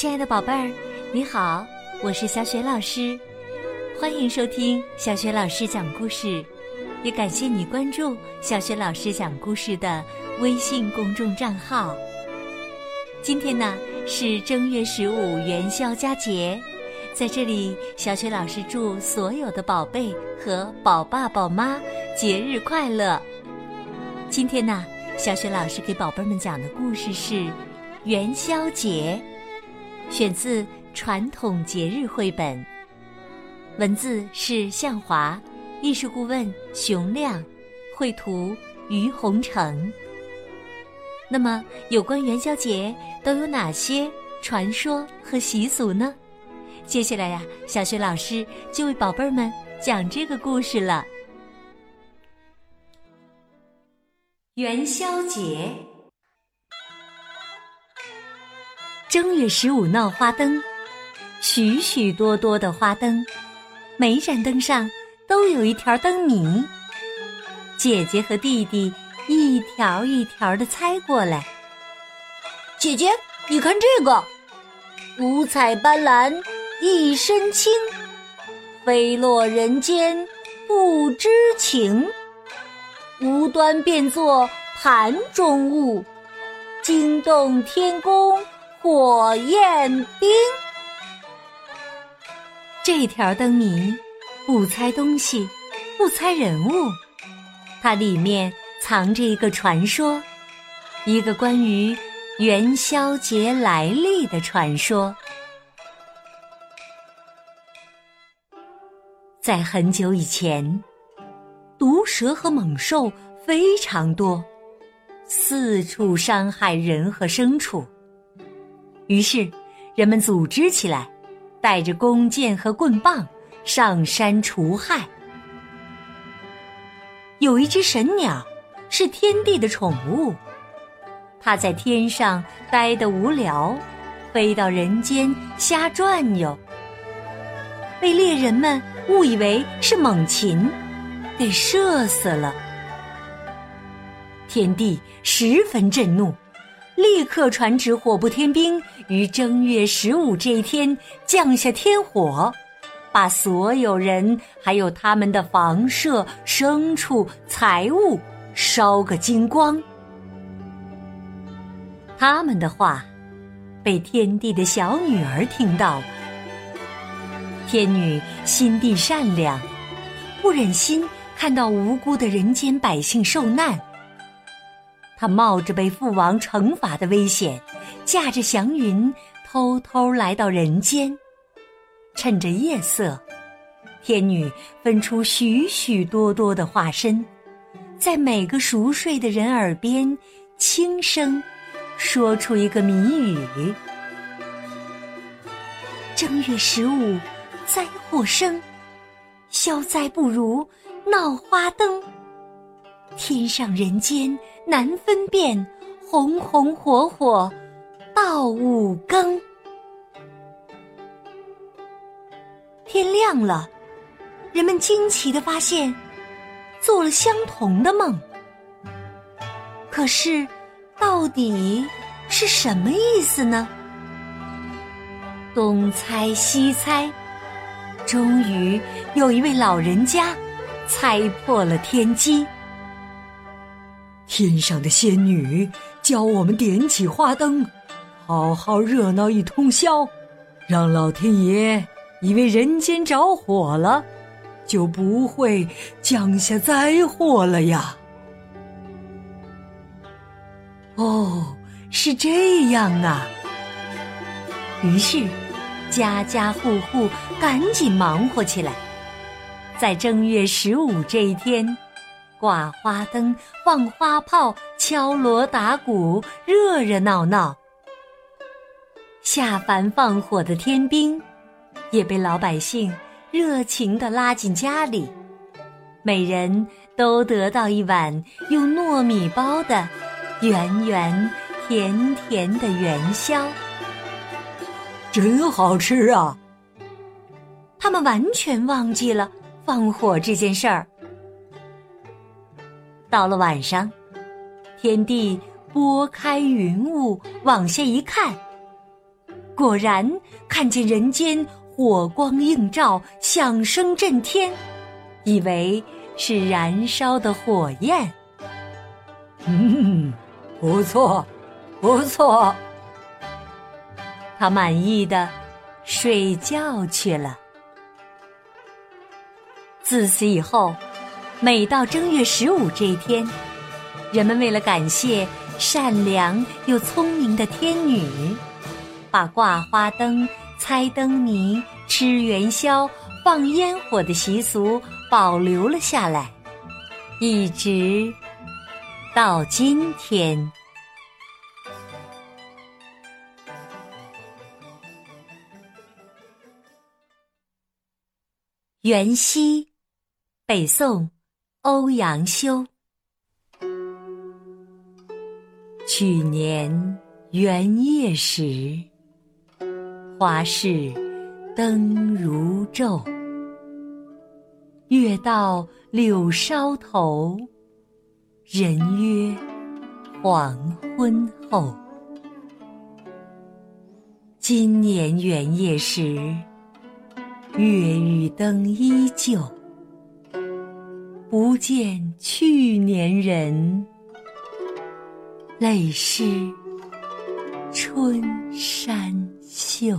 亲爱的宝贝儿，你好，我是小雪老师，欢迎收听小雪老师讲故事，也感谢你关注小雪老师讲故事的微信公众账号。今天呢是正月十五元宵佳节，在这里，小雪老师祝所有的宝贝和宝爸宝妈节日快乐。今天呢，小雪老师给宝贝们讲的故事是元宵节。选自《传统节日绘本》，文字是向华，艺术顾问熊亮，绘图于红成。那么，有关元宵节都有哪些传说和习俗呢？接下来呀，小学老师就为宝贝儿们讲这个故事了。元宵节。正月十五闹花灯，许许多多的花灯，每盏灯上都有一条灯谜。姐姐和弟弟一条一条的猜过来。姐姐，你看这个，五彩斑斓一身轻，飞落人间不知情，无端变作盘中物，惊动天宫。火焰兵，这条灯谜不猜东西，不猜人物，它里面藏着一个传说，一个关于元宵节来历的传说。在很久以前，毒蛇和猛兽非常多，四处伤害人和牲畜。于是，人们组织起来，带着弓箭和棍棒上山除害。有一只神鸟，是天帝的宠物，它在天上呆得无聊，飞到人间瞎转悠，被猎人们误以为是猛禽，给射死了。天帝十分震怒。立刻传旨，火部天兵于正月十五这一天降下天火，把所有人还有他们的房舍、牲畜、财物烧个精光。他们的话被天帝的小女儿听到。天女心地善良，不忍心看到无辜的人间百姓受难。他冒着被父王惩罚的危险，驾着祥云偷偷来到人间。趁着夜色，天女分出许许多多的化身，在每个熟睡的人耳边轻声说出一个谜语：“正月十五灾祸生，消灾不如闹花灯。天上人间。”难分辨，红红火火到五更。天亮了，人们惊奇的发现，做了相同的梦。可是，到底是什么意思呢？东猜西猜，终于有一位老人家猜破了天机。天上的仙女教我们点起花灯，好好热闹一通宵，让老天爷以为人间着火了，就不会降下灾祸了呀。哦，是这样啊。于是，家家户户赶紧忙活起来，在正月十五这一天。挂花灯、放花炮、敲锣打鼓，热热闹闹。下凡放火的天兵，也被老百姓热情的拉进家里，每人都得到一碗用糯米包的圆圆甜甜的元宵，真好吃啊！他们完全忘记了放火这件事儿。到了晚上，天帝拨开云雾往下一看，果然看见人间火光映照，响声震天，以为是燃烧的火焰。嗯，不错，不错。他满意的睡觉去了。自此以后，每到正月十五这一天，人们为了感谢善良又聪明的天女，把挂花灯、猜灯谜、吃元宵、放烟火的习俗保留了下来，一直到今天。元夕，北宋，欧阳修。去年元夜时，花市灯如昼。月到柳梢头，人约黄昏后。今年元夜时。月与灯依旧，不见去年人，泪湿春衫袖。